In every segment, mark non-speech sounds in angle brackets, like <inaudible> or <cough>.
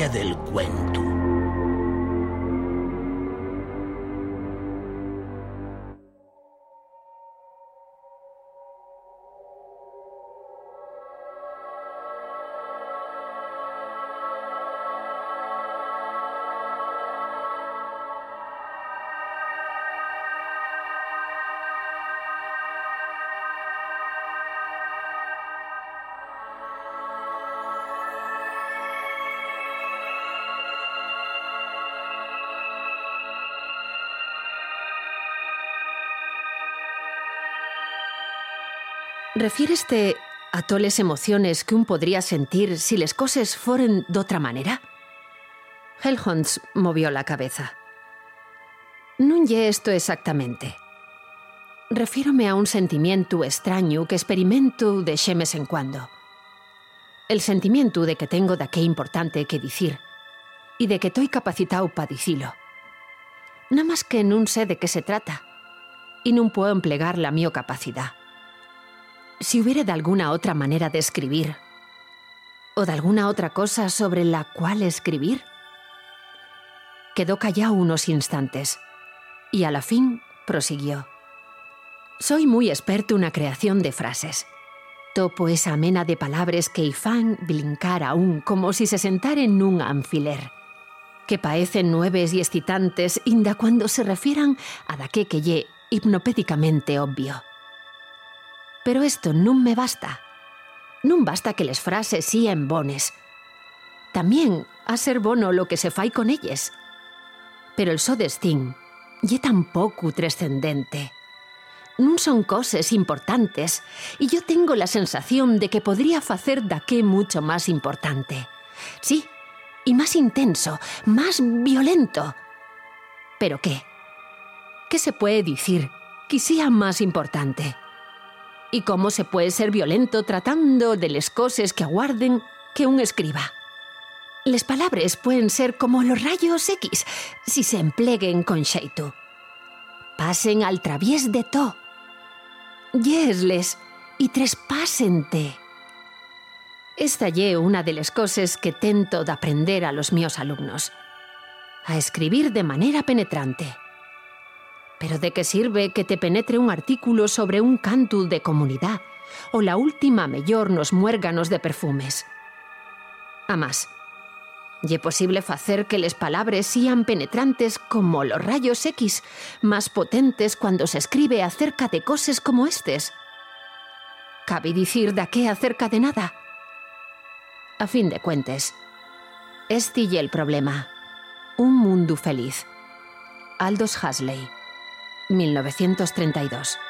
ciencia del Refíreste a toles emociones que un podría sentir si les coses foren d'otra manera? Hellhunts movió la cabeza. Non lle esto exactamente. Refiérome a un sentimiento extraño que experimento de xemes en cuando. El sentimiento de que tengo daqué importante que dicir y de que toi capacitado pa dicilo. Nada más que nun sé de qué se trata y non puedo emplegar la mio capacidad si hubiera de alguna otra manera de escribir, o de alguna otra cosa sobre la cual escribir. Quedó callado unos instantes y a la fin prosiguió. Soy muy experto en la creación de frases. Topo esa amena de palabras que ifán blincar aún como si se sentara en un anfiler, que parecen nueves y excitantes inda cuando se refieran a daqué que ye hipnopédicamente obvio. Pero esto no me basta. No basta que les frases en bones. También a ser bono lo que se fai con ellas. Pero el so destín ye tan poco trascendente. No son cosas importantes y yo tengo la sensación de que podría facer daqué mucho más importante. Sí, y más intenso, más violento. ¿Pero qué? ¿Qué se puede decir que más importante? Y cómo se puede ser violento tratando de les cosas que aguarden que un escriba. Les palabras pueden ser como los rayos X si se empleguen con xeito. Pasen al traviés de to. Yesles y trespásente. Esta ye una de las cosas que tento de aprender a los míos alumnos. A escribir de manera penetrante. Pero ¿de qué sirve que te penetre un artículo sobre un cantu de comunidad o la última mellor nos muérganos de perfumes? A más, ¿y posible hacer que les palabras sean penetrantes como los rayos X, más potentes cuando se escribe acerca de cosas como estes? ¿Cabe decir de qué acerca de nada? A fin de cuentas, este y el problema. Un mundo feliz. Aldous Huxley 1932.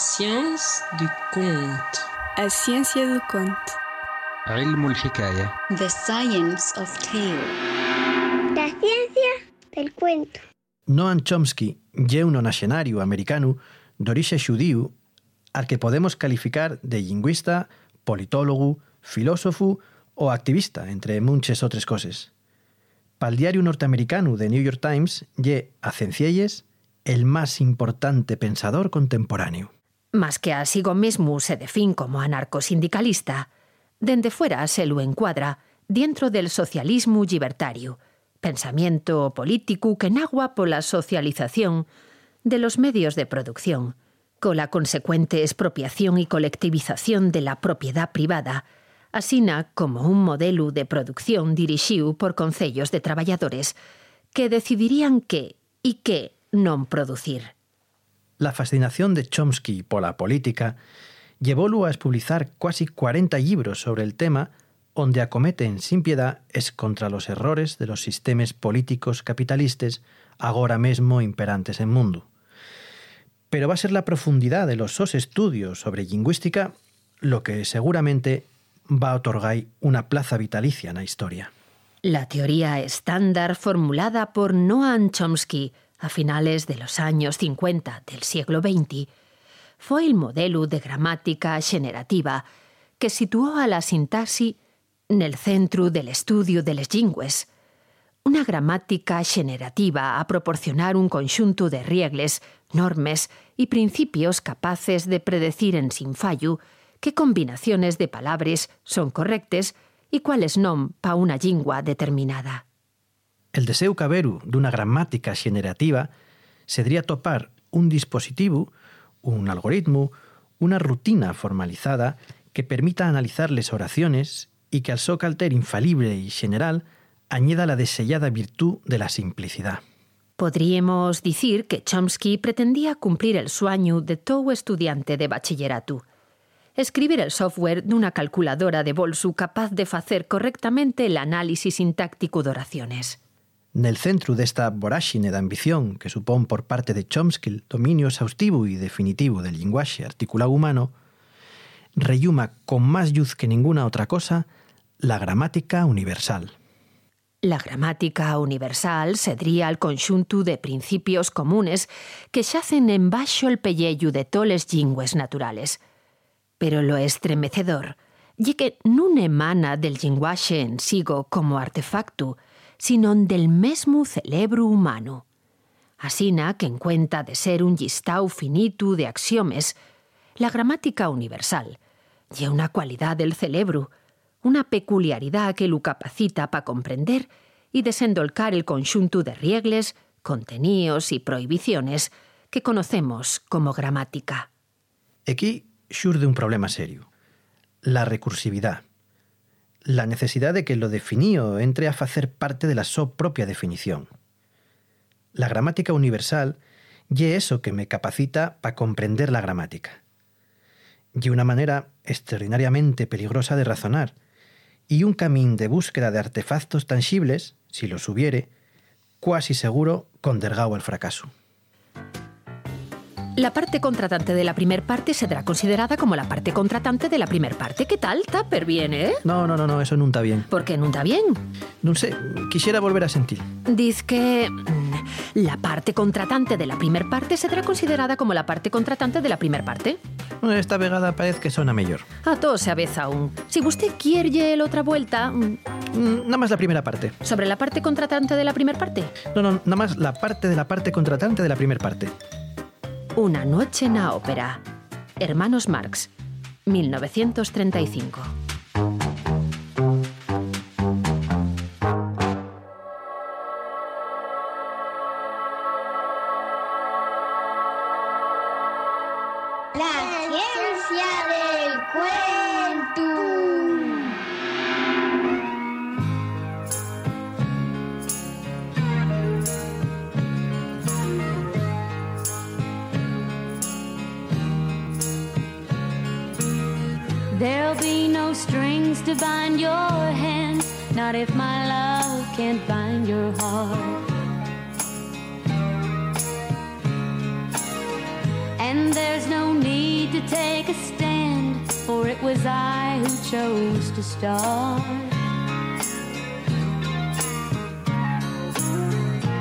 science du conte. A ciencia do conto. علم الحكاية. The science of tale. La ciencia del cuento. Noam Chomsky ye un onaxenario americano d'orixe xudíu al que podemos calificar de lingüista, politólogo, filósofo o activista, entre muchas otras cosas. Pal diario norteamericano de New York Times ye a cencielles el más importante pensador contemporáneo. Más que a sigo mismo se define como anarcosindicalista, dende fuera se lo encuadra dentro del socialismo libertario, pensamiento político que nagua por la socialización de los medios de producción, con la consecuente expropiación y colectivización de la propiedad privada, asina como un modelo de producción dirigido por concellos de trabajadores que decidirían qué y qué non producir. La fascinación de Chomsky por la política llevólo a expulsar casi 40 libros sobre el tema onde acometen sin piedad es contra los errores de los sistemas políticos capitalistas agora mesmo imperantes en mundo. Pero va a ser la profundidad de los sos estudios sobre lingüística lo que seguramente va a otorgar una plaza vitalicia en la historia. La teoría estándar formulada por Noam Chomsky a finales de los años 50 del siglo XX fue el modelo de gramática generativa que situó a la sintaxi en el centro del estudio de las lingües. Una gramática generativa a proporcionar un conjunto de reglas, normes y principios capaces de predecir en sin fallo qué combinaciones de palabras son correctas y cuáles non pa una lingua determinada. El deseo caberu d'una gramática generativa sería topar un dispositivo, un algoritmo, una rutina formalizada que permita analizar les oraciones y que al so calter infalible y general añada la desellada virtud de la simplicidad. Podríamos decir que Chomsky pretendía cumplir el sueño de todo estudiante de bachillerato, escribir el software d'una calculadora de bolso capaz de facer correctamente el análisis sintáctico de oraciones. Nel centro desta voráxine da ambición que supón por parte de Chomsky el dominio exhaustivo y definitivo del linguaxe articulado humano, reyuma con más luz que ninguna otra cosa la gramática universal. La gramática universal sedría al conxunto de principios comunes que xacen en baixo el pelleyu de toles lingües naturales – pero lo estremecedor ye que non emana del linguaxe en sigo como artefacto, sino del mesmo cerebro humano. Asina que en cuenta de ser un listau finito de axiomes, la gramática universal lle una cualidad del cerebro, una peculiaridad que lo capacita para comprender y desendolcar el conjunto de riegles, contenidos y prohibiciones que conocemos como gramática. Aquí xurde un problema serio. La recursividad. La necesidad de que lo definío entre a facer parte de la so propia definición. La gramática universal lle eso que me capacita para comprender la gramática. Y una manera extraordinariamente peligrosa de razonar, y un camín de búsqueda de artefactos tangibles, si los hubiere, cuasi seguro condergao al fracaso. La parte contratante de la primer parte será considerada como la parte contratante de la primer parte. ¿Qué tal? Tupper bien, eh? No, no, no, no, eso nunca está bien. ¿Por qué nunca bien? No sé, quisiera volver a sentir. Dice que mm, la parte contratante de la primer parte será considerada como la parte contratante de la primer parte. Esta vegada parece que sona mellor. A todo se aveza aún. Si usted quiere la otra vuelta... mm, Mm, Nada más la primera parte. ¿Sobre la parte contratante de la primer parte? No, no, nada más la parte de la parte contratante de la primera parte. Una noche en la ópera. Hermanos Marx, 1935. La bind your hands, not if my love can't bind your heart. And there's no need to take a stand, for it was I who chose to start.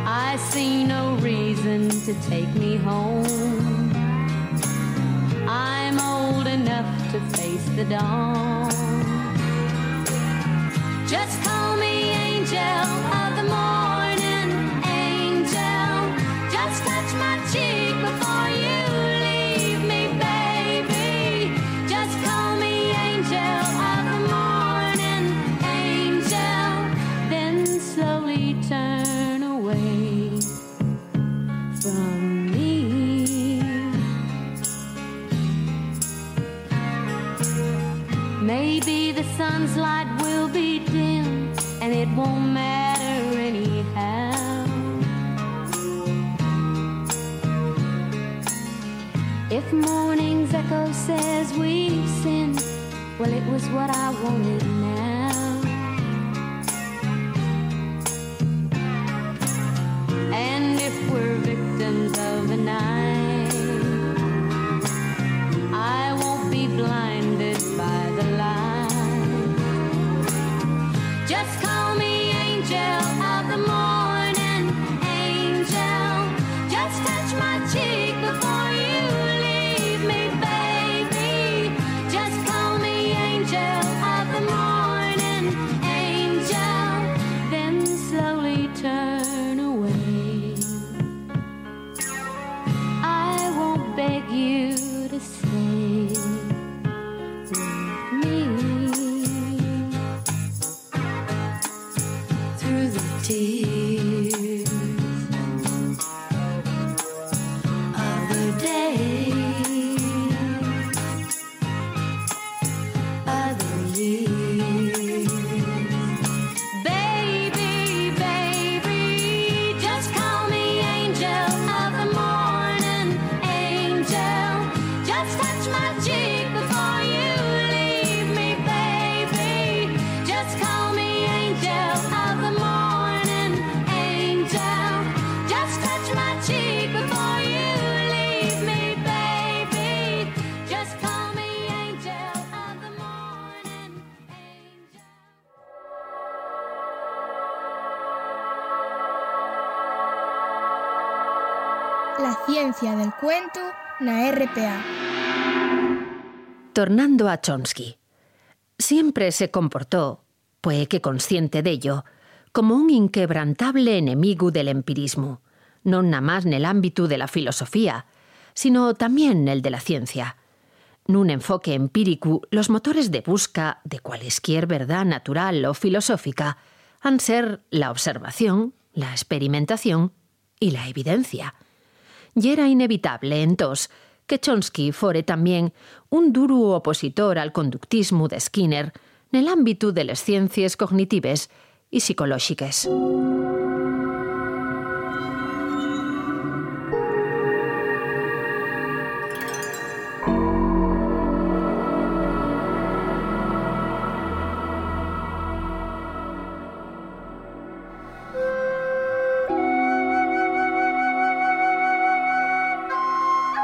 I see no reason to take me home. I'm old enough to face the dawn. Just call me angel of the morning, angel. Just touch my cheek morning's echo says we've sinned. Well, it was what I wanted now. And if we're victims of the night, I won't be blinded by the light. Just come. Na RPA. Tornando a Chomsky. Siempre se comportó, puede que consciente de ello, como un inquebrantable enemigo del empirismo, no nada más en el ámbito de la filosofía, sino también el de la ciencia. Nun enfoque empírico, los motores de busca de cualesquier verdad natural o filosófica han ser la observación, la experimentación y la evidencia. Y era inevitable, entonces, que Chomsky fore también un duro opositor al conductismo de Skinner en el ámbito de las ciencias cognitives y psicológicas.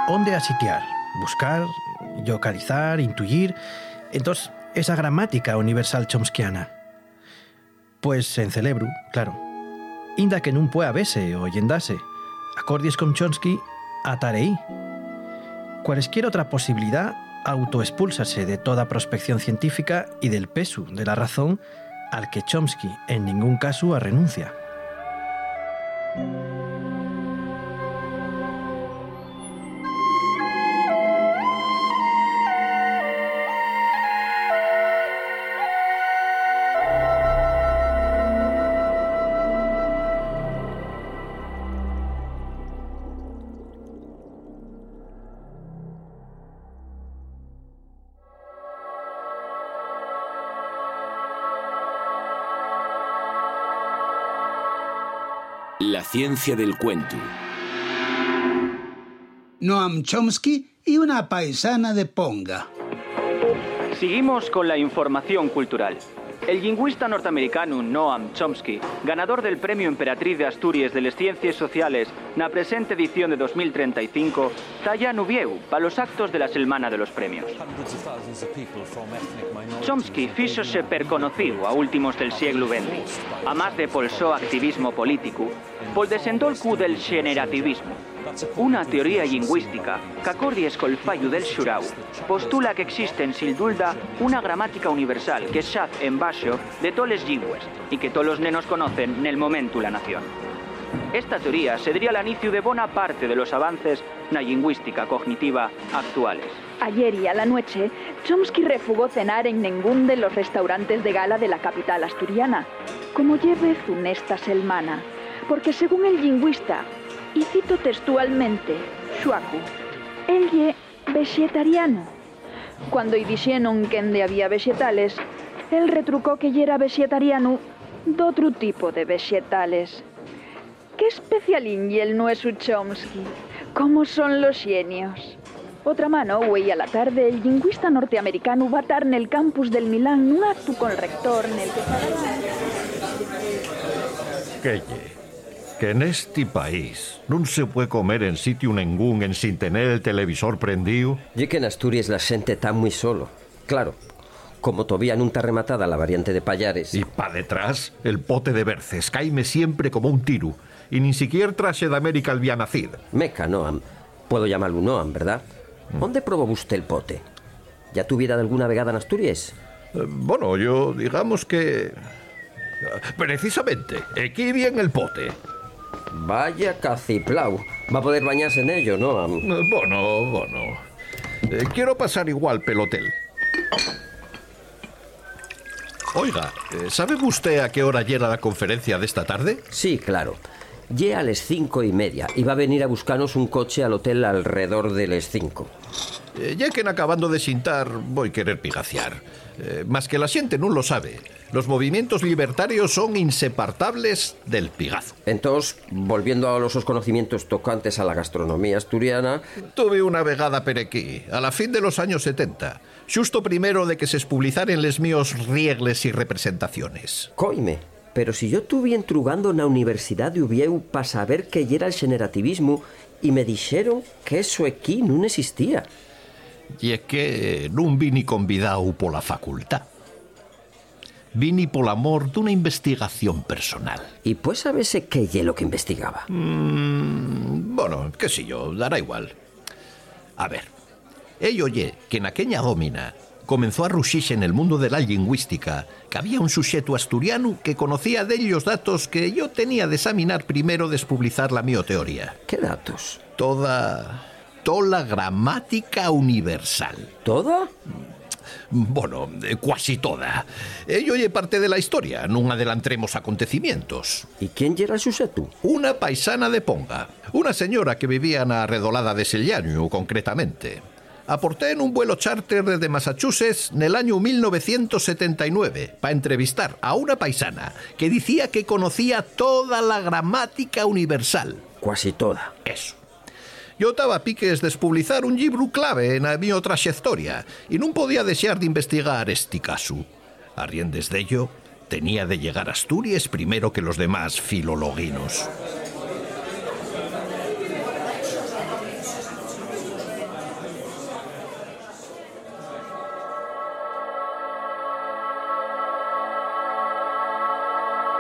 ¿Dónde a sitiar? Buscar, localizar, intuir. Entonces, esa gramática universal chomskiana. Pues en celebru, claro. Inda que nun pueda vese o yendase. Acordies con Chomsky, atareí. Cualesquier otra posibilidad autoexpúlsase de toda prospección científica y del peso de la razón al que Chomsky en ningún caso renuncia. Ciencia del cuento. Noam Chomsky y una paisana de Ponga. Seguimos con la información cultural. El lingüista norteamericano Noam Chomsky, ganador del Premio Emperatriz de Asturias de las Ciencias Sociales na presente edición de 2035, talla nubieu para los actos de la Semana de los Premios. Chomsky fíxose perconocido a últimos del siglo XX, a más de pol activismo político, pol desendolcu del generativismo, una teoría lingüística que acordies col fallo del xurau postula que existen sin dulda una gramática universal que xaz en baxo de toles lingües y que todos los nenos conocen nel momento la nación. Esta teoría se diría al inicio de buena parte de los avances na lingüística cognitiva actuales. Ayer y a la noche, Chomsky refugó cenar en ningún de los restaurantes de gala de la capital asturiana, como lleve funesta selmana, porque según el lingüista, y cito textualmente, Shuaku, él vegetariano. Cuando y que ende había vegetales, él retrucó que era vegetariano d'otro tipo de vegetales. ¿Qué especialín y el no es Chomsky? ¿Cómo son los genios? Otra mano, güey, a la tarde, el lingüista norteamericano va a estar en el campus del Milán un acto con el rector en el que ¿Qué? Que en este país non se puede comer en sitio ningún en sin tener el televisor prendido. Y que en Asturias la xente está muy solo. Claro, como todavía non está rematada la variante de Payares. Y pa detrás, el pote de berces caime siempre como un tiro. Y ni siquiera traxe de América el Vianacid. Meca, Noam. Puedo llamarlo Noam, ¿verdad? ¿Dónde probó usted el pote? ¿Ya tuviera alguna vegada en Asturias? Eh, bueno, yo digamos que... Precisamente, aquí viene el pote. Vaya caciplau. Va a poder bañarse en ello. Eh, Bueno, bueno. Eh, quiero pasar igual pelotel. Oiga, eh, ¿sabe usted a qué hora llega la conferencia de esta tarde? Sí, claro. Llega a las cinco y media y va a venir a buscarnos un coche al hotel alrededor de las cinco. Eh, ya que en acabando de sintar voy querer pigaciar. Eh, más que la siente no lo sabe. Los movimientos libertarios son insepartables del pigazo. Entonces, volviendo a los conocimientos tocantes a la gastronomía asturiana, Tuve una vegada perequí, a la fin de los años 70, justo primero de que se espublizaren les míos riegles y representaciones. coime. Pero si yo estuve entrugando na Universidad de Uvieu para saber que era el generativismo y me dijeron que eso aquí no existía. Y es que non vini convidado pola facultad. Vini pol amor dunha investigación personal. Y pues sabese qué ye lo que investigaba. Mm, bueno, qué sé yo, dará igual. A ver, ello oye que en aquella domina comenzó a ruxirse en el mundo de la lingüística que había un suxeto asturiano que conocía de ellos datos que yo tenía de examinar primero de publicar la mi teoría. ¿Qué datos? Toda... toda la gramática universal. ¿Toda? Bueno, eh, cuasi toda. Ello oye parte de la historia, non adelantremos acontecimientos. ¿Y quién era suxeto? Una paisana de Ponga, una señora que vivía na redolada de Sellaño, concretamente. Aporté en un vuelo charter desde Massachusetts en el año 1979 para entrevistar a una paisana que decía que conocía toda la gramática universal. Cuasi toda. Eso. Yo estaba a piques de espublizar un libro clave na mi trayectoria y non podía desear de investigar este caso. A riendes de ello, tenía de llegar a Asturias primero que los demás filologinos.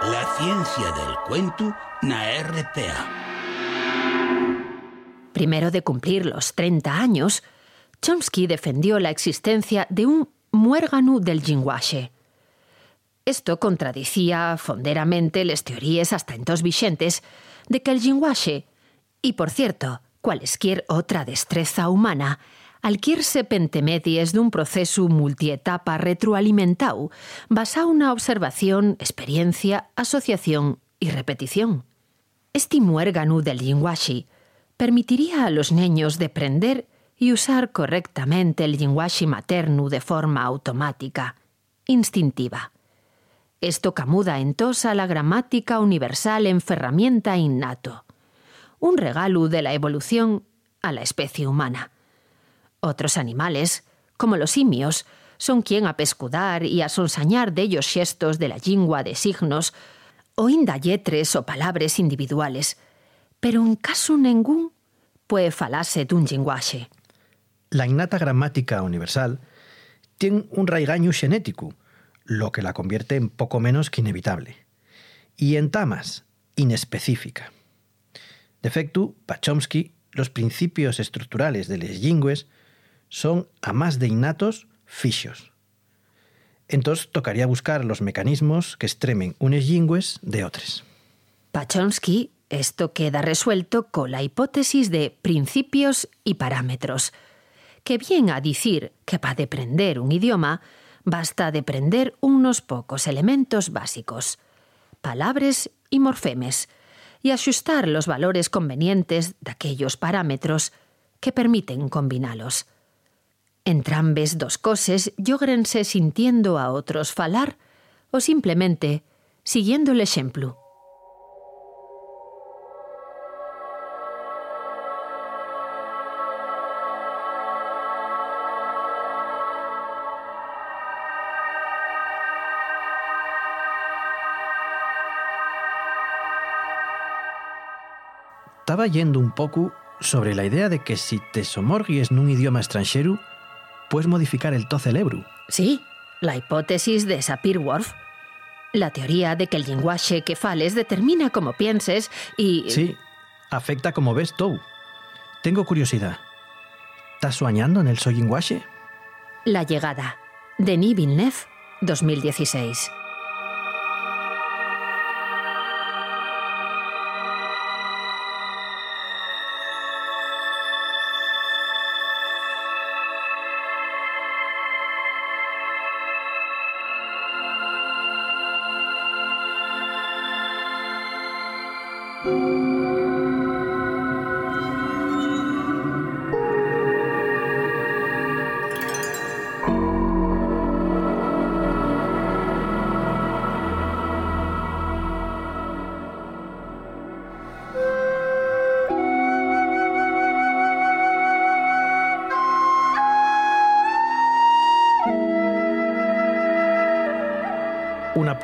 La ciencia del cuento na RPA. Primero de cumplir los 30 años, Chomsky defendió la existencia de un muérgano del lenguaje. Esto contradicía fonderamente las teorías hasta entonces vigentes de que el lenguaje, y por cierto, cualesquier otra destreza humana, alquirse pentemedies d'un proceso multietapa retroalimentau basado na observación, experiencia, asociación y repetición. Este muérgano del lenguaje permitiría a los niños deprender y usar correctamente el lenguaje materno de forma automática, instintiva. Esto camuda entosa la gramática universal en ferramienta innato, un regalo de la evolución a la especie humana. Otros animales, como los simios, son quien a pescudar y a sonsañar de ellos gestos de la lingua de signos o indalletres o palabras individuales, pero en caso ningún puede falarse d'un lenguaje. La innata gramática universal tiene un raigaño genético, lo que la convierte en poco menos que inevitable. Y en tamas, inespecífica. De efecto, pa Chomsky, los principios estructurales de les lingües son, a más de innatos, fixos. Entonces tocaría buscar los mecanismos que extremen unes lingües de otras. Esto queda resuelto con la hipótesis de principios y parámetros, que bien a decir que para deprender un idioma basta deprender unos pocos elementos básicos, palabras y morfemes, y ajustar los valores convenientes de aquellos parámetros que permiten combinarlos. Entrambes dos coses logrense sintiendo a otros falar o simplemente siguiendo el ejemplo. Estaba yendo un poco sobre la idea de que si te somorgues nun idioma extranxero, puedes modificar el to celebro. Sí, la hipótesis de Sapir-Whorf. La teoría de que el lenguaje que fales determina cómo pienses y... Sí, afecta como ves tú. Tengo curiosidad. ¿Estás soñando en el soy lenguaje? La llegada. Denis Villeneuve, 2016.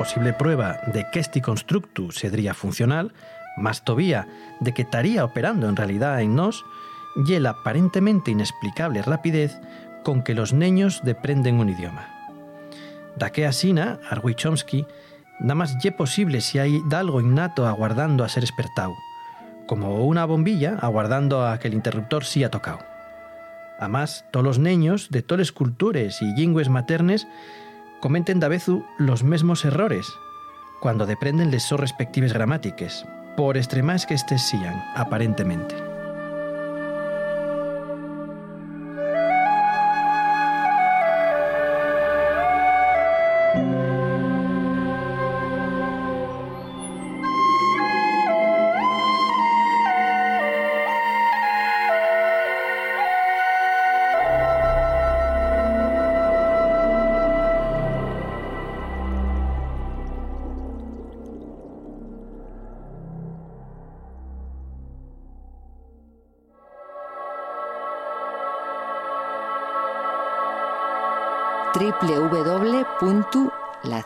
Posible prueba de que este constructo sería funcional, más todavía de que estaría operando en realidad en nos, y la aparentemente inexplicable rapidez con que los niños deprenden un idioma. Da que asina, Arwi Chomsky, nada más ye posible si hay algo innato aguardando a ser espertado, como una bombilla aguardando a que el interruptor sí ha tocado. Además, todos los niños de todas las culturas y lingües maternes comenten da vezu los mesmos errores cuando deprenden les sos respectives gramátiques, por extremas que estes sean, aparentemente.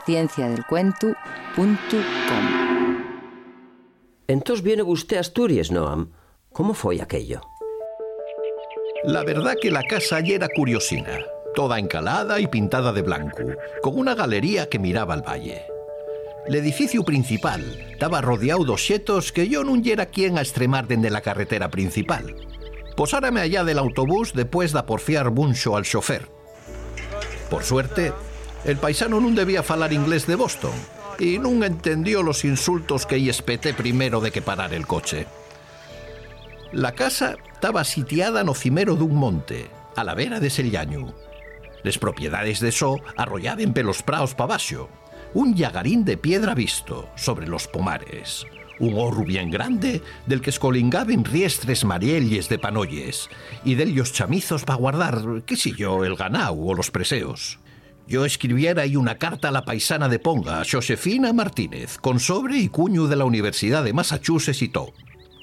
www.lacienciadelcuento.com Entonces viene usted a Asturias, Noam. ¿Cómo fue aquello? La verdad que la casa ya era curiosina, toda encalada y pintada de blanco, con una galería que miraba al valle. El edificio principal estaba rodeado de xetos que yo nun yera quien a extremar dende la carretera principal. Posárame allá del autobús después de porfiar buncho al chofer. Por suerte, el paisano nun debía falar inglés de Boston y nun entendió los insultos que y espeté primero de que parar el coche. La casa estaba sitiada no cimero dun monte, a la vera de Sellañu. Les propiedades de so arrollaben pelos praos pa. Un llagarín de piedra visto sobre los pomares. Un horru bien grande del que escolingaben riestres marielles de panolles y dellos chamizos pa guardar, qué sé yo, el ganau o los preseos. Yo escribiera ahí una carta a la paisana de Ponga, Josefina Martínez, con sobre y cuño de la Universidad de Massachusetts y todo.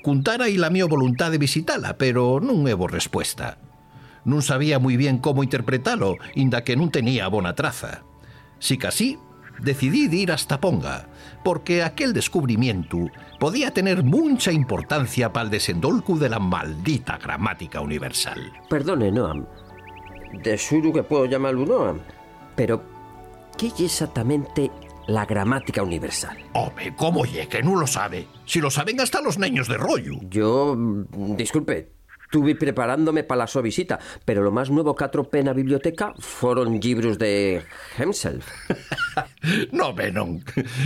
Cuntara y la mía voluntad de visitarla, pero non hubo respuesta. Non sabía muy bien cómo interpretarlo, inda que non tenía bona traza. Si casi, decidí de ir hasta Ponga, porque aquel descubrimiento podía tener mucha importancia para el desendolco de la maldita gramática universal. Perdone, Noam. De suru que puedo llamarlo Noam. Pero, ¿qué es exactamente la gramática universal? Hombre, ¿cómo ye que no lo sabe? Si lo saben hasta los niños de rollo. Yo, mm, disculpe, estuve preparándome para la su visita, pero lo más nuevo que atropé en la biblioteca fueron libros de Hemself. <laughs> No, ve, non,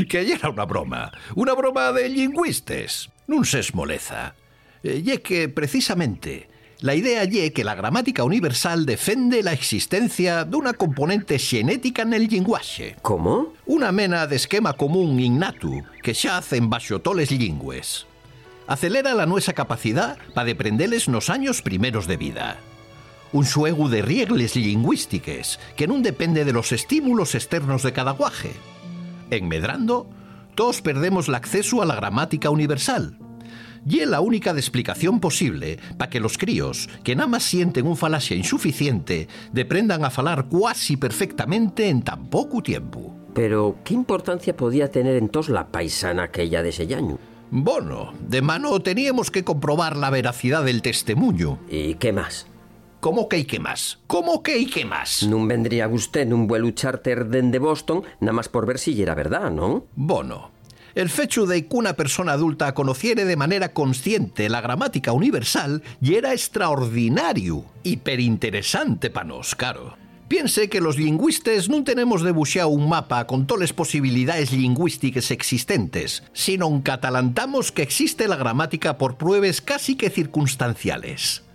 que era una broma. Una broma de lingüistes. Non se esmoleza. Eh, Ye que, precisamente, la idea ye que la gramática universal defende la existencia d'una componente xenética nel linguaxe. ¿Cómo? Una mena de esquema común innato que xa hacen baixo toles lingües. Acelera la nuestra capacidad para deprendeles nos años primeros de vida. Un xuego de riegles lingüístiques que non depende de los estímulos externos de cada guaje. En Medrando, todos perdemos el acceso a la gramática universal. Y es la única de explicación posible para que los críos, que nada más sienten un falacia insuficiente, deprendan a falar cuasi perfectamente en tan poco tiempo. Pero, ¿qué importancia podía tener entonces la paisana aquella de ese año? Bueno, de mano teníamos que comprobar la veracidad del testemunho. ¿Y qué más? ¿Cómo que y qué más? ¿Cómo que y qué más? Non vendría usted nun vuelo charter dende Boston nada más por ver si era verdad, ¿no? Bueno, el fecho de que una persona adulta conociere de manera consciente la gramática universal y era extraordinario, hiperinteresante para nos, caro. Piense que los lingüistes non tenemos debuxado un mapa con toles posibilidades lingüísticas existentes, sino que atalantamos que existe la gramática por pruebas casi que circunstanciales.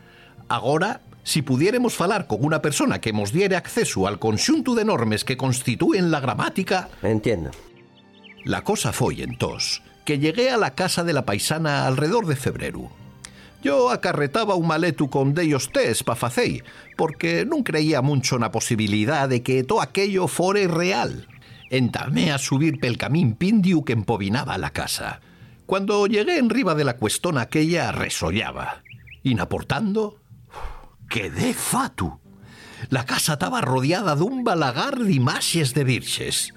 Agora, si pudiéramos falar con una persona que nos diere acceso al conxunto de normes que constituyen la gramática... Entiendo. La cosa foi entós que llegué a la casa de la paisana alrededor de febrero. Yo acarretaba un maletu con dellos test pa facei, porque non creía mucho na posibilidad de que todo aquello fore real. Entamé a subir pel camín pindiu que empobinaba la casa. Cuando llegué en riba de la cuestona aquella resollaba. Inaportando, quedé fatu. La casa estaba rodeada d'un balagar d'imaxes de virxes.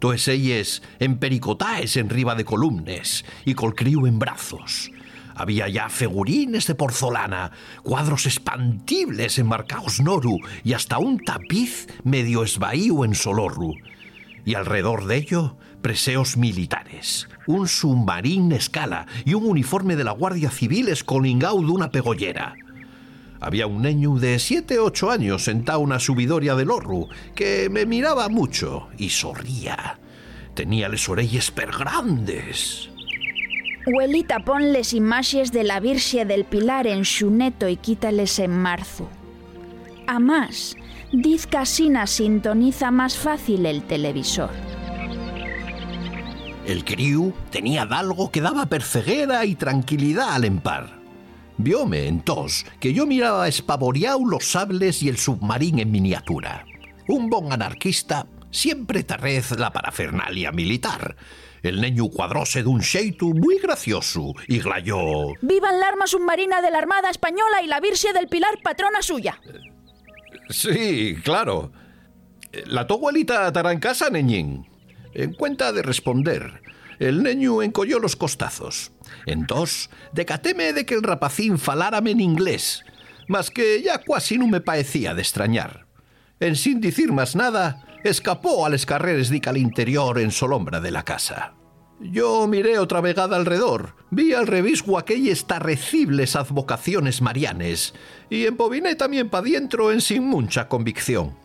Toes elles empericotaes en riba de columnes y col crío en brazos. Había ya figurines de porcelana, cuadros espantibles enmarcados noru y hasta un tapiz medio esvaío en solorru. Y alrededor de ello, preseos militares, un submarín escala y un uniforme de la Guardia Civil escolingao d'una pegollera. Había un niño de 7 ocho años sentado en una subidoria del horru que me miraba mucho y sorría. Tenía les orelles per grandes. Huelita, ponles imaxes de la Virxe del Pilar en xuneto y quítales en marzo. A más, diz que asina sintoniza más fácil el televisor. El crío tenía algo que daba perceguera y tranquilidad al empar. Vióme, entonces, que yo miraba espavoriao los sables y el submarín en miniatura. Un bon anarquista siempre tarrez la parafernalia militar. El neño cuadróse d'un xeito muy gracioso y glayó... ¡Vivan la arma submarina de la Armada Española y la Virxe del Pilar, patrona suya! Sí, claro. La tu abuelita estará en casa, neñín. En cuenta de responder, el neño encolló los costazos. Entonces, decatéme de que el rapacín falárame en inglés, mas que ya casi no me paecía de extrañar. En sin decir más nada, escapó a les carreres dica al interior en solombra de la casa. Yo miré otra vegada alrededor, vi al revisgo aquellas tarrecibles advocaciones marianes y empobiné también pa dientro en sin mucha convicción.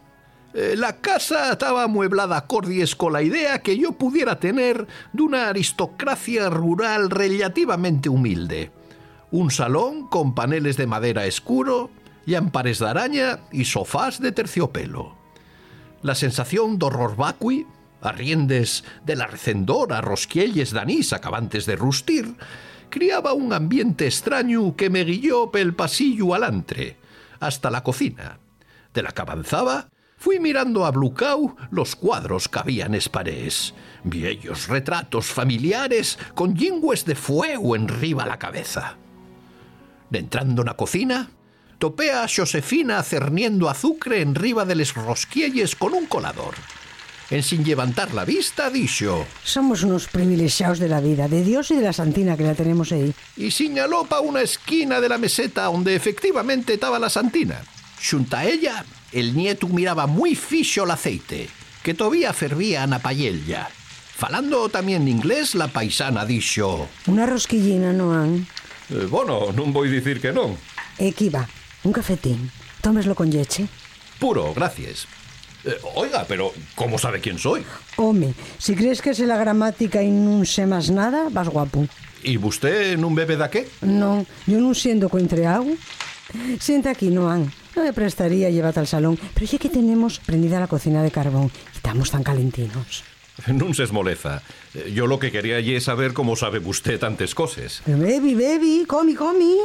Eh, La casa estaba amueblada acordies con la idea que yo pudiera tener de una aristocracia rural relativamente humilde. Un salón con paneles de madera escuro, ampares de araña y sofás de terciopelo. La sensación de horror vacui, arriendes de la recendora rosquielles danís acabantes de rustir, criaba un ambiente extraño que me guió pel pasillo alantre, hasta la cocina. De la que avanzaba, fui mirando a Blucau los cuadros que había en paredes. Viejos retratos familiares con yingües de fuego enriba la cabeza. Entrando na cocina, topé a Xosefina cerniendo azúcar en riba de les rosquielles con un colador. En sin levantar la vista, dixo... Somos unos privilegiados de la vida, de Dios y de la Santina que la tenemos ahí. y señaló pa una esquina de la meseta donde efectivamente estaba la santina. Xunta a ella, el nieto miraba moi fixo o aceite, que todavía fervía na paella. Falando tamén inglés, la paisana dixo... Una rosquillina, Noan. Eh, bueno, non vou dicir que non. Equiva, eh, aquí va, un cafetín. Tómeslo con leche. Puro, gracias. Eh, oiga, pero como sabe quién soy? Home, si crees que se la gramática y non sé máis nada, vas guapo. E vosté non bebe da qué? Non, eu non sendo coentreago. Senta aquí, Noan. No me prestaría llevarte al salón, pero ya que tenemos prendida la cocina de carbón y estamos tan calentinos. <laughs> Non se esmoleza. Yo lo que quería allí es saber cómo sabe usted tantas cosas. Baby, baby, comi, comi.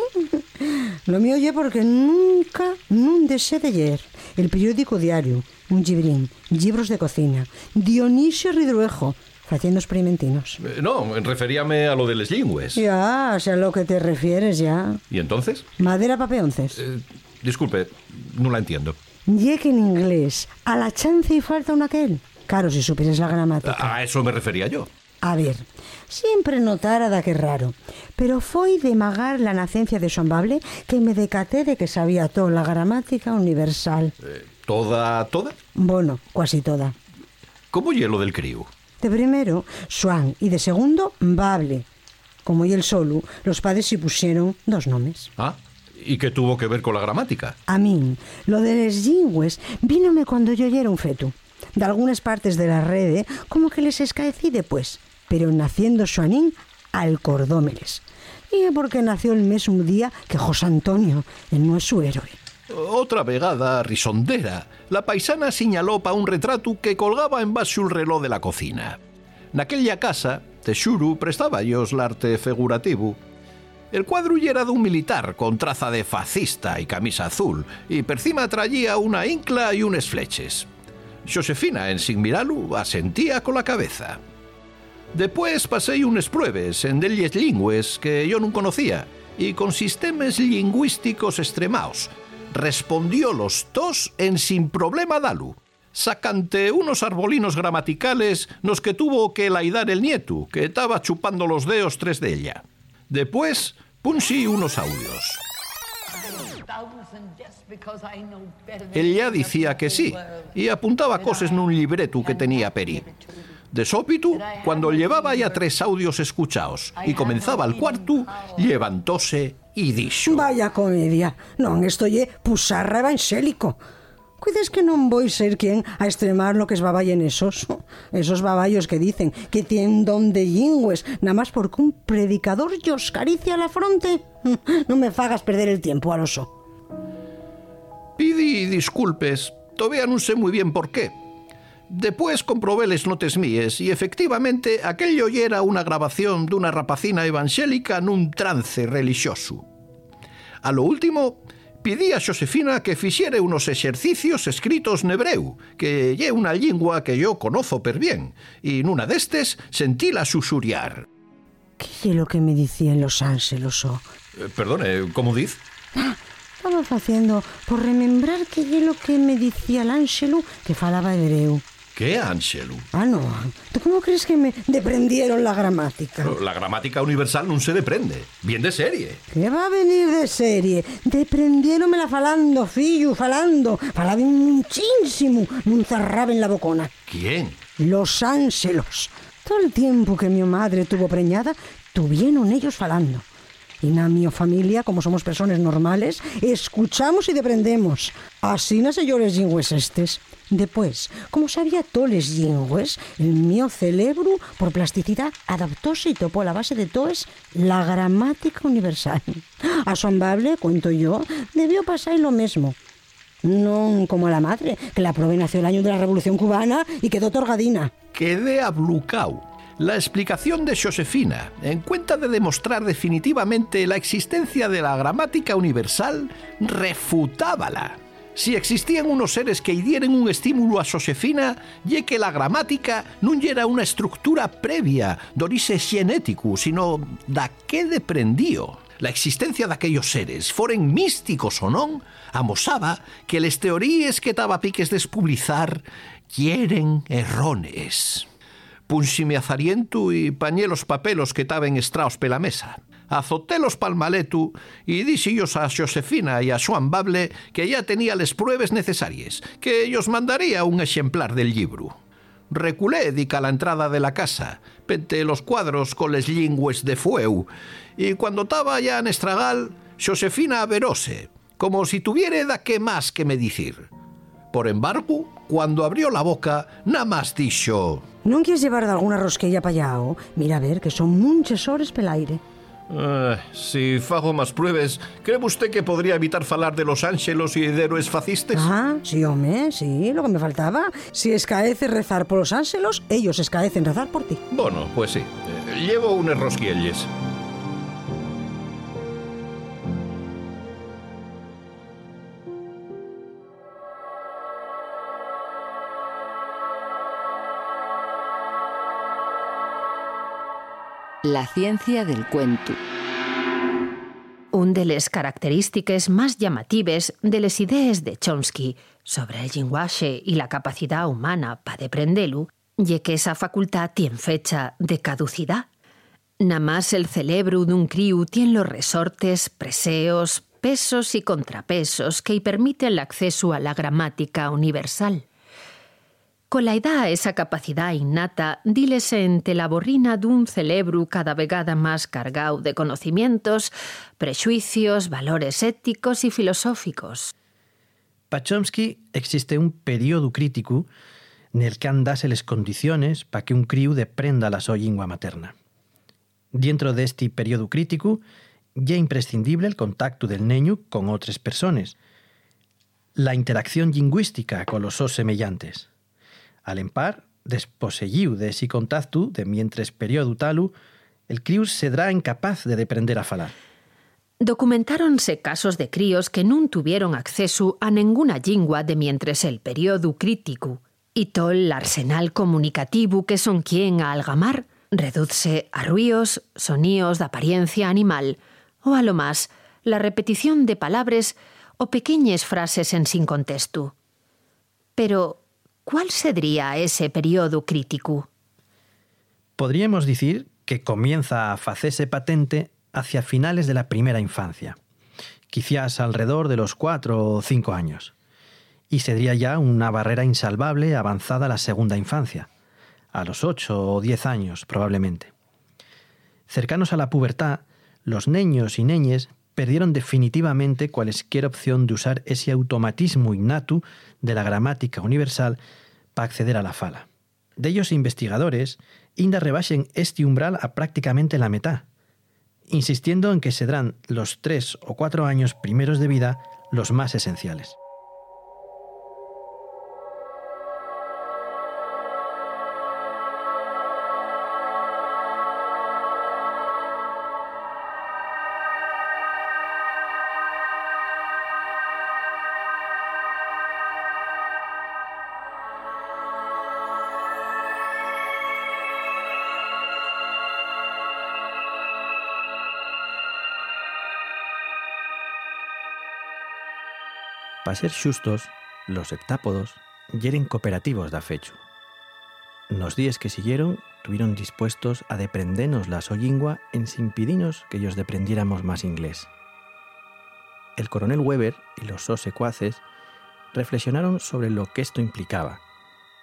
Lo mío oye porque nunca, nunca desé de leer. El periódico diario, un gibrín, libros de cocina, Dionisio Ridruejo, haciendo experimentinos. Eh, No, referíame a lo de les lingües. Ya, sé a lo que te refieres ya. ¿Y entonces? Madera pa peonces. Eh, disculpe, no la entiendo. Que en inglés, a la chance y falta un aquel. Claro, si supieras la gramática. A eso me refería yo. A ver, siempre notara da que raro, pero foi de magar la nacencia de Xombable que me decaté de que sabía toda la gramática universal. Eh, ¿Toda, toda? Bueno, casi toda. ¿Cómo hielo del crío? De primero, Swan, y de segundo, Bable. Como y el solo, los padres se pusieron dos nombres. Ah, ¿y qué tuvo que ver con la gramática? A mí, lo de les lingües vínome cuando yo ya era un feto. De algunas partes de la rede, como que les escaecí después, pero naciendo Xoanín, alcordómeles. Y é porque nació el mismo día que José Antonio, el no es su héroe. Otra vegada risondera, la paisana señaló pa un retrato que colgaba en base un reloj de la cocina. Naquella casa, Texuru prestaba ellos l'arte figurativo. El cuadro ya era dun militar con traza de fascista y camisa azul, y per cima traía una incla y unes fleches. Xosefina, en sin miralu, asentía con la cabeza. Después pasé unes pruebes en delles lingües que yo no conocía y con sistemas lingüísticos extremaos. Respondió los tos en sin problema dalu. Sacante unos arbolinos gramaticales nos que tuvo que laidar el nieto, que estaba chupando los dedos tres de ella. Después, punxí unos audios. Ella decía que sí y apuntaba cosas en un libreto que tenía Peri. De sópitu, cuando llevaba ya tres audios escuchados y comenzaba el cuarto, levantóse y dijo: Vaya comedia, non esto lle pusarra evangélico. Cuides que non voy ser quien a extremar lo que es baballen esos. Esos baballos que dicen que tienen don de lingües, nada más porque un predicador os caricia la fronte. <laughs> No me fagas perder el tiempo al oso. Pidi disculpes, todavía no sé muy bien por qué. Después comprobé les notes míes y efectivamente aquello era una grabación de una rapacina evangélica nun trance religioso. A lo último, Pidí a Xosefina que fixere unos exercicios escritos nebreu, que lle unha lingua que yo conozo per bien, y nuna destes sentila susuriar. ¿Qué es lo que me decía en Los Ángeles, o? Eh, perdone, como diz? Estaba haciendo por remembrar que é lo que me dicía el Ángelo que falaba hebreu. ¿Qué, Ángelo? Ah, no. ¿Tú cómo crees que me deprendieron la gramática? La gramática universal non se deprende. Bien de serie. ¿Qué va a venir de serie? Deprendieronmela falando, fillo, falando. Falaba muchísimo. Non cerraba en la bocona. ¿Quién? Los Ángelos. Todo el tiempo que mi madre tuvo preñada, tuvieron ellos falando. Y na mi familia, como somos personas normales, escuchamos y deprendemos. Así nace yo les lingües estes. Después, como sabía todos les lingües, el mío cerebro, por plasticidad, adaptóse y topó la base de toes la gramática universal. Asombrable, cuento yo, debió pasar lo mismo. No como a la madre, que la prove nació el año de la Revolución Cubana y quedó torgadina. Quedé ablucao. La explicación de Josefina, en cuenta de demostrar definitivamente la existencia de la gramática universal, refutábala. Si existían unos seres que dieran un estímulo a Josefina, ye que la gramática non era una estructura previa d'orixe xenético, sino da que deprendío. La existencia daquellos seres, foren místicos ou non, amosaba que les teorías que taba piques despublizar quieren errones. Punxime azariento y pañé los papelos que taben estraos pela mesa. Azotélos pal maletu y díxillos a Xosefina y a Xuan Bable que ya tenía les pruebes necesarias, que ellos mandaría un exemplar del libro. Reculé dica la entrada de la casa, pente los cuadros con les lingües de fueu, y cuando taba ya en estragal, Xosefina averose, como si tuviera da que más que me dicir. Por embargo, cuando abrió la boca, nada más dixo... ¿Non quieres llevar de alguna rosquilla para allá? o? Mira a ver, que son muchas horas pel aire. Ah, si fago más pruebas, ¿cree usted que podría evitar falar de los ángelos y de héroes fascistas? Ah, sí, hombre, sí, lo que me faltaba. Si escaece rezar por los ángelos, ellos escaecen rezar por ti. Bueno, pues sí. Eh, llevo unas rosquillas. La ciencia del cuento. Un de les característiques más llamatives de les idees de Chomsky sobre el llenguaxe y la capacidad humana pa deprender-lo ye que esa facultad tiene fecha de caducidad. Nada más el cerebro d'un criu tiene los resortes, preseos, pesos y contrapesos que permiten el acceso a la gramática universal. Con la edad, esa capacidad innata dílese ente la borrina d'un cerebro cada vegada más cargado de conocimientos, prejuicios, valores éticos y filosóficos. Pa Chomsky existe un periodo crítico nel que han dase les condiciones para que un criu deprenda la so lingua materna. Dentro de este periodo crítico, ya imprescindible el contacto del neño con otras personas, la interacción lingüística con los sos semellantes. Al empar, desposeíu de ese contacto de mientras periodo talu, el criu será incapaz de deprender a falar. Documentáronse casos de críos que nun tuvieron acceso a ninguna lingua de mientras el periodo crítico y todo el arsenal comunicativo que son quien a algamar reduzse a ruíos, soníos de apariencia animal o a lo más la repetición de palabras o pequeñas frases en sin contexto. Pero, ¿cuál sería ese periodo crítico? Podríamos decir que comienza a hacerse patente hacia finales de la primera infancia, quizás alrededor de los cuatro o cinco años, y sería ya una barrera insalvable avanzada la segunda infancia, a los ocho o diez años probablemente. Cercanos a la pubertad, los niños y neñes perdieron definitivamente cualesquier opción de usar ese automatismo innato de la gramática universal para acceder a la fala. De ellos investigadores inda rebasen este umbral a prácticamente la mitad, insistiendo en que serán los tres o cuatro años primeros de vida los más esenciales. Para ser xustos, los septápodos yeren cooperativos da fechu. Nos días que siguieron, tuvieron dispuestos a deprendernos la so lingua en sin que ellos deprendiéramos más inglés. El coronel Weber y los sos secuaces reflexionaron sobre lo que esto implicaba.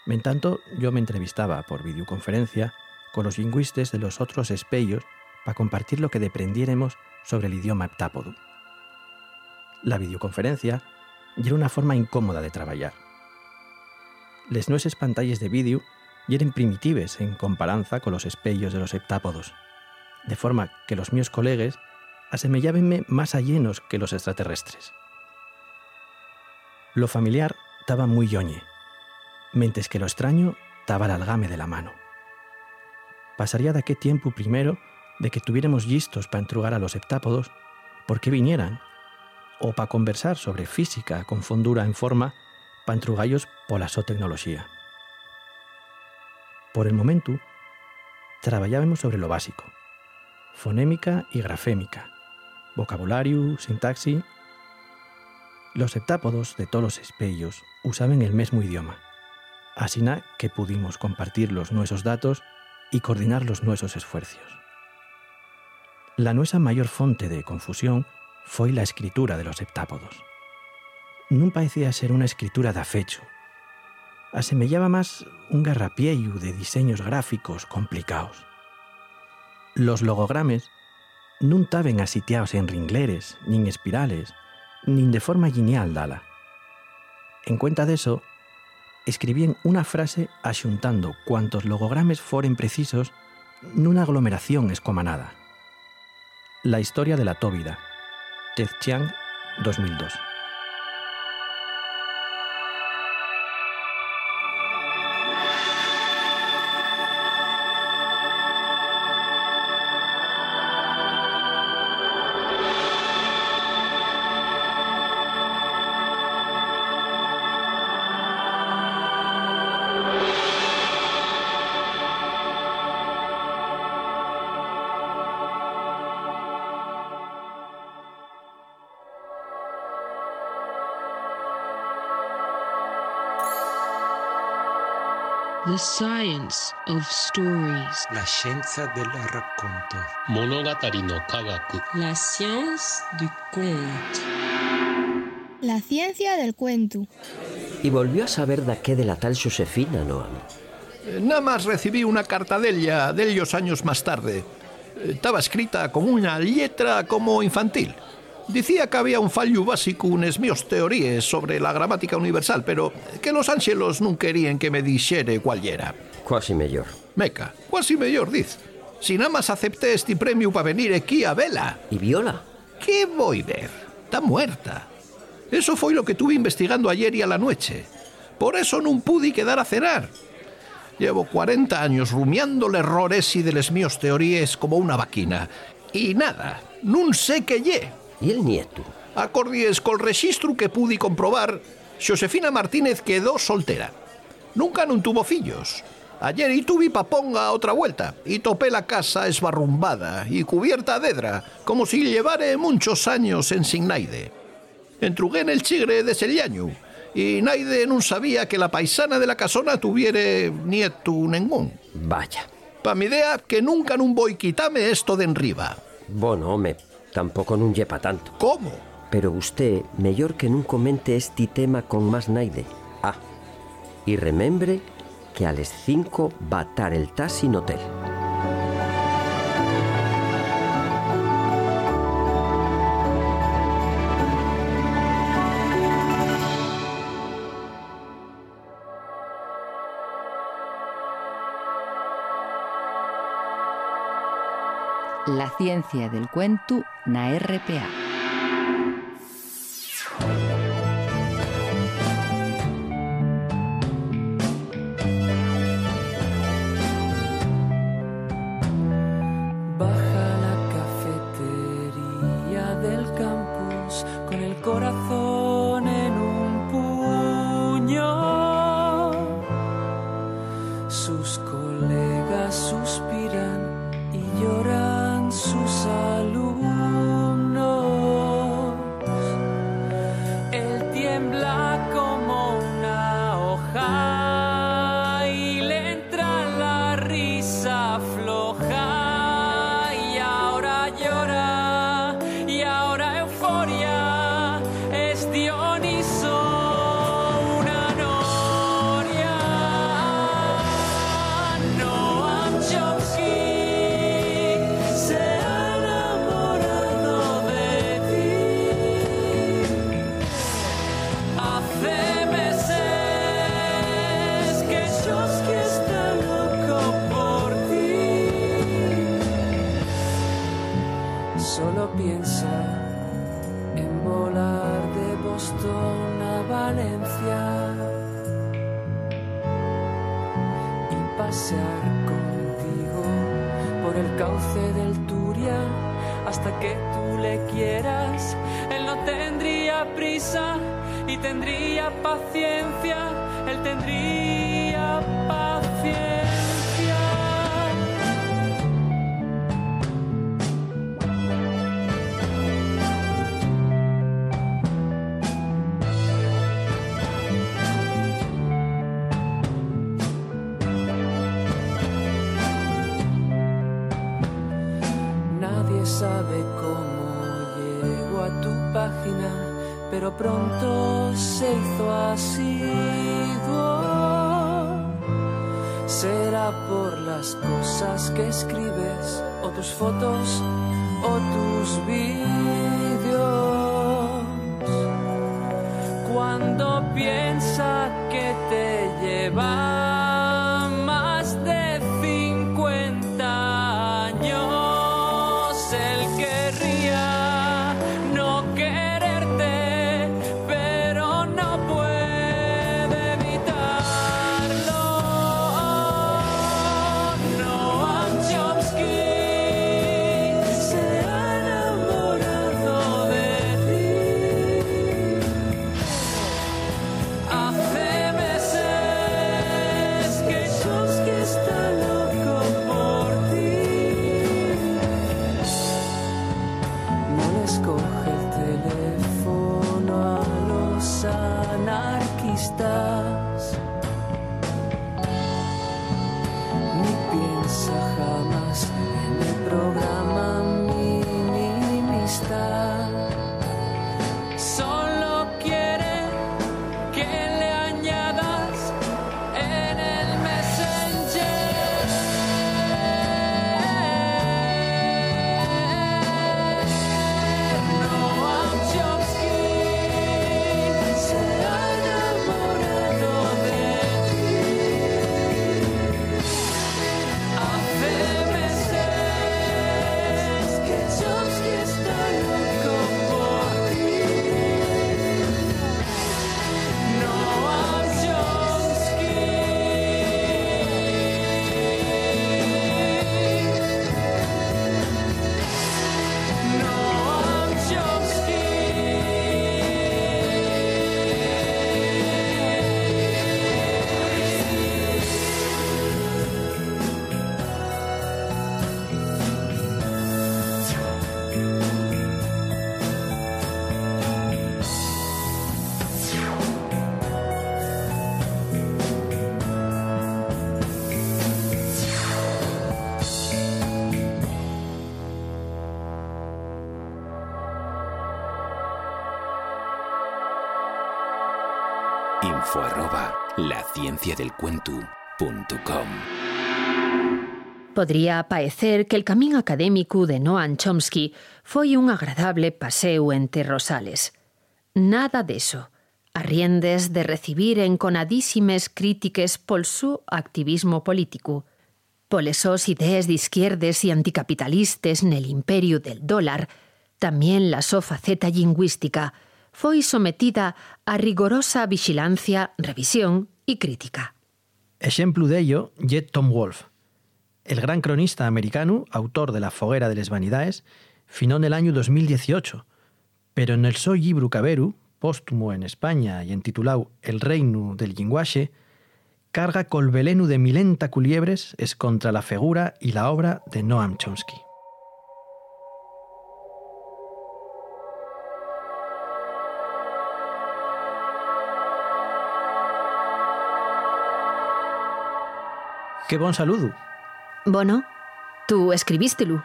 En tanto, yo me entrevistaba por videoconferencia con los lingüistas de los otros espellos para compartir lo que deprendiéramos sobre el idioma heptápodo. La videoconferencia y era una forma incómoda de trabajar. Les nueces pantallas de vídeo y eran primitives en comparanza con los espellos de los heptápodos, de forma que los míos colegas asemellábenme más allenos que los extraterrestres. Lo familiar estaba muy yoñe, mentes que lo extraño estaba al algame de la mano. Pasaría de qué tiempo primero de que tuviéramos listos para entrugar a los heptápodos, porque vinieran o para conversar sobre física con fondura en forma para entrugallos pola so. Por el momento, traballábamos sobre lo básico, fonémica y grafémica, vocabulario, sintaxi. Los heptápodos de todos los espellos usaban el mismo idioma, así que pudimos compartir los nuestros datos y coordinar los nuestros esfuerzos. La nuestra mayor fonte de confusión foi la escritura de los heptápodos. Non parecía ser una escritura da fecho. Asemellaba más un garrapiello de diseños gráficos complicados. Los logogrames non taben asitiados en ringleres, nin espirales, nin de forma lineal dala. En cuenta de eso, escribían una frase axuntando cuantos logogrames foren precisos nunha aglomeración escomanada. La historia de la tóbida, Ted Chiang, 2002. science of stories. La scienza del racconto. La science du conte. La ciencia del cuento. Y volvió a saber de qué de la tal Josefina, Noam. Eh, nada más recibí una carta de ella de ellos años más tarde. Eh, estaba escrita con una letra como infantil. Decía que había un fallo básico unes míos teorías sobre la gramática universal, pero que los ángelos non querían que me dixere cuál era. Quasi mellor. Meca, quasi mellor diz. Si nada más acepté este premio para venir aquí a vela. ¿Y Viola? ¿Qué voy ver? Está muerta. Eso fue lo que tuve investigando ayer y a la noche. Por eso no pude quedar a cenar. Llevo 40 años rumiando los errores y de les míos teorías como una vaquina. Y nada, nun sé que lle. ¿Y el nieto? Acordies col registro que pude comprobar, Josefina Martínez quedó soltera. Nunca non tuvo fillos. Ayer y tuve pa ponga otra vuelta y topé la casa esbarrumbada y cubierta de edra, como si llevare muchos años en sin naide. Entrugué en el chigre de Sellaño y naide non sabía que la paisana de la casona tuviere nieto ningún. Vaya. Pa mi idea que nunca nun voy quitame esto de enriba. Bueno, tampoco nun llepa tanto. ¿Cómo? Pero usted, mellor que nun comente este tema con más naide. Ah, y remembre que a les 5 va a tar el taxi en hotel. Ciencia del cuento na RPA. Será por las cosas que escribes, o tus fotos, o tus vídeos. Cuando piensa que te lleva info arroba lacienciadelcuento.com. Podría paecer que el camino académico de Noam Chomsky foi un agradable paseo entre rosales. Nada deso. Arriendes de recibir enconadísimes crítiques pol su activismo político, poles sos idees d'izquierdes y anticapitalistes nel imperio del dólar, también la so lingüística foi sometida a rigorosa vigilancia, revisión y crítica. Ejemplo de ello, ye Tom Wolfe, el gran cronista americano, autor de La foguera de les vanidades, finó en el año 2018, pero en el so libro Caberu, póstumo en España y entitulado El reino del linguaxe, carga col velenu de milenta culiebres es contra la figura y la obra de Noam Chomsky. Qué bon saludo. Bueno, tú escribístelo.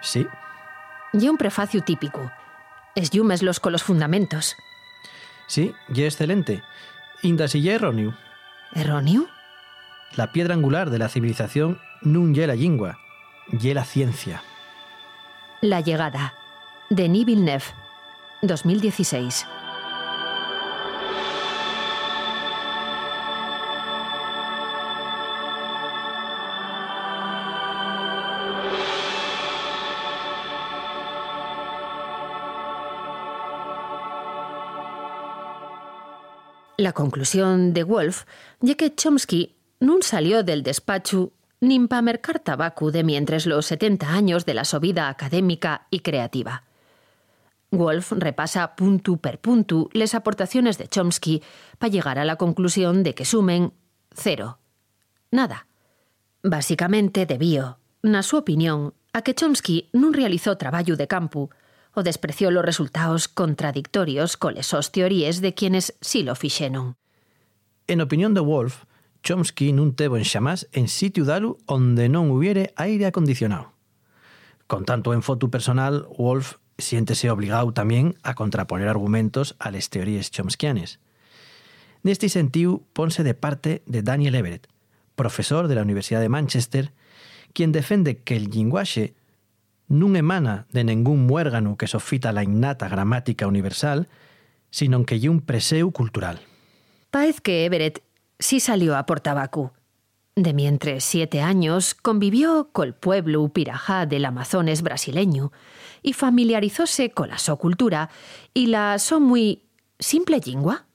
Sí, Y un prefacio típico. Es llumes con los fundamentos. sí, y excelente. Indas y erróneo. ¿Erróneo? La piedra angular de la civilización nun ye la lingua, ye la ciencia. La llegada. Denis Villeneuve. 2016. Conclusión de Wolf ya que Chomsky nun salió del despacho nin pa mercar tabaco de mientras los 70 años de la su vida académica y creativa. Wolf repasa punto per punto les aportaciones de Chomsky para llegar a la conclusión de que sumen cero. Nada. Básicamente debió, na su opinión, a que Chomsky nun realizó traballo de campo o despreció los resultados contradictorios con esos teorías de quienes sí lo fixeron. En opinión de Wolf, Chomsky nun tevo en xamás en sitio dalu onde non hubiere aire acondicionado. Con tanto enfotu personal, Wolf siéntese obligado también a contraponer argumentos a les teorías chomskianes. Neste sentido, ponse de parte de Daniel Everett, profesor de la Universidad de Manchester, quien defende que el linguaxe non emana de ningún muérgano que sofita la innata gramática universal, sino que lle un preseu cultural. Paez que Everett sí salió a por tabaco. De mientras siete años convivió col pueblo pirajá del Amazones brasileño y familiarizóse con la so cultura y la so muy simple lingua.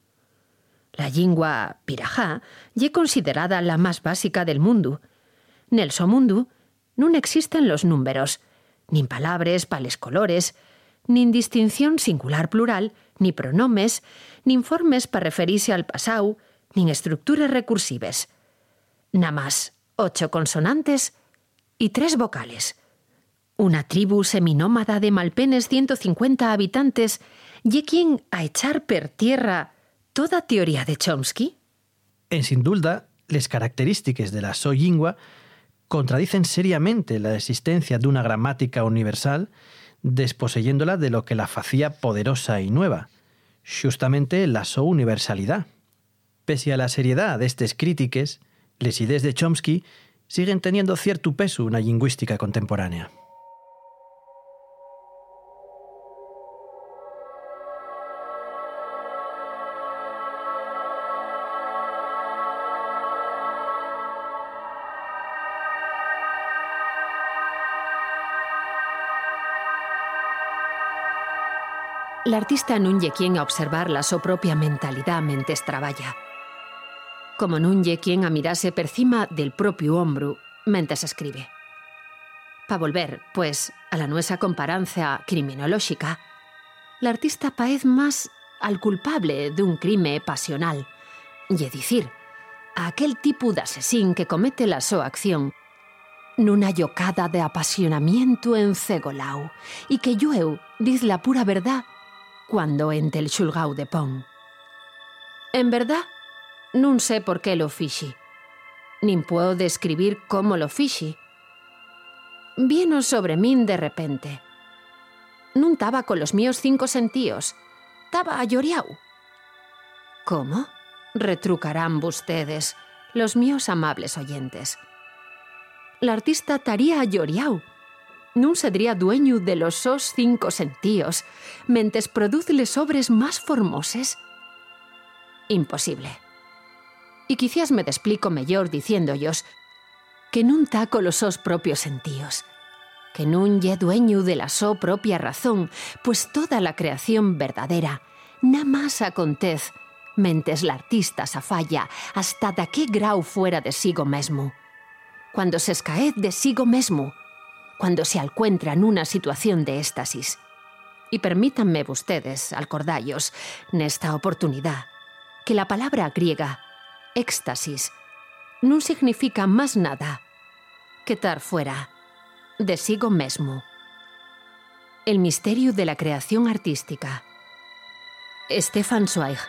La lingua pirajá ye considerada la más básica del mundo. Nel so mundo nun existen los números, nin palabras pales colores, nin distinción singular plural, ni pronomes, nin formes para referirse al pasado, nin estructuras recursives. Nada más ocho consonantes y tres vocales. Una tribu seminómada de malpenes 150 habitantes y quien a echar per tierra toda teoría de Chomsky? En sin duda, les característiques de la so lingua contradicen seriamente la existencia de una gramática universal desposeyéndola de lo que la facía poderosa y nueva, justamente la so universalidad. Pese a la seriedad destes crítiques, les idees de Chomsky siguen teniendo cierto peso na lingüística contemporánea. L'artista nun lle quien a observar la propia mentalidad mentes traballa. Como nun lle quien a mirase per cima del propio hombro mentes escribe. Pa volver, pues, a la nuesa comparanza criminolóxica, l'artista paez más al culpable dun crime pasional, lle dicir, a aquel tipo de asesín que comete la so acción nunha llocada de apasionamiento encegolao y que llueu, diz la pura verdad, cuando ente el xulgau de pon. En verdad, nun sé por qué lo fixi, nin puedo describir cómo lo fixi. Vino sobre min de repente. Nun taba con los míos cinco sentíos, taba lloriau. ¿Cómo? retrucarán ustedes, los míos amables oyentes. L'artista taría lloriau. Non sedría dueño de los sos cinco sentíos, mentes produz les obres más formoses. Imposible. Y quizás me desplico mellor diciéndollos que nun taco los sos propios sentíos, que nun lle dueño de la so propia razón, pues toda la creación verdadera na más acontez mentes l'artista sa falla hasta da qué grau fuera de sigo mesmo. Cuando se escaed de sigo mesmo, cuando se encuentra en una situación de éxtasis. Y permítanme ustedes, alcordallos, nesta oportunidad, que la palabra griega éxtasis non significa más nada que estar fuera de sigo mesmo. El misterio de la creación artística. Stefan Zweig,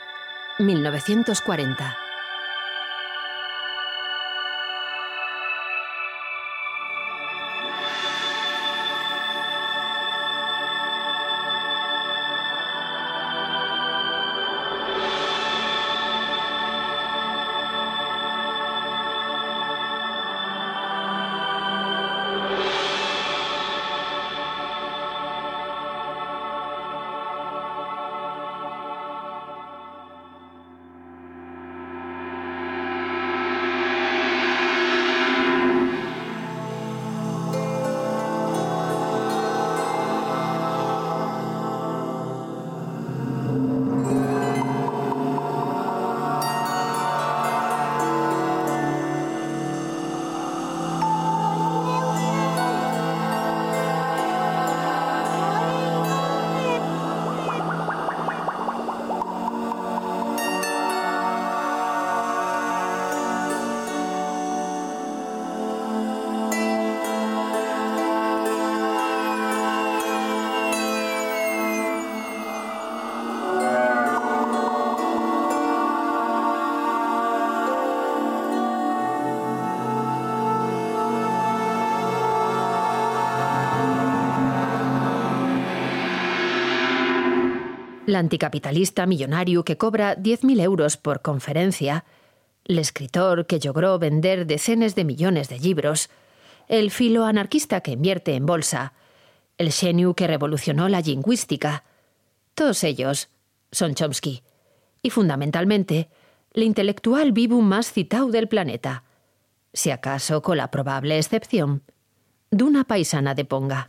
1940. L'anticapitalista millonario que cobra 10.000 euros por conferencia, l'escritor que logró vender decenas de millones de libros, el filoanarquista que invierte en bolsa, el genio que revolucionó la lingüística, todos ellos son Chomsky. Y fundamentalmente, el intelectual vivo más citado del planeta, si acaso con la probable excepción de una paisana de Ponga.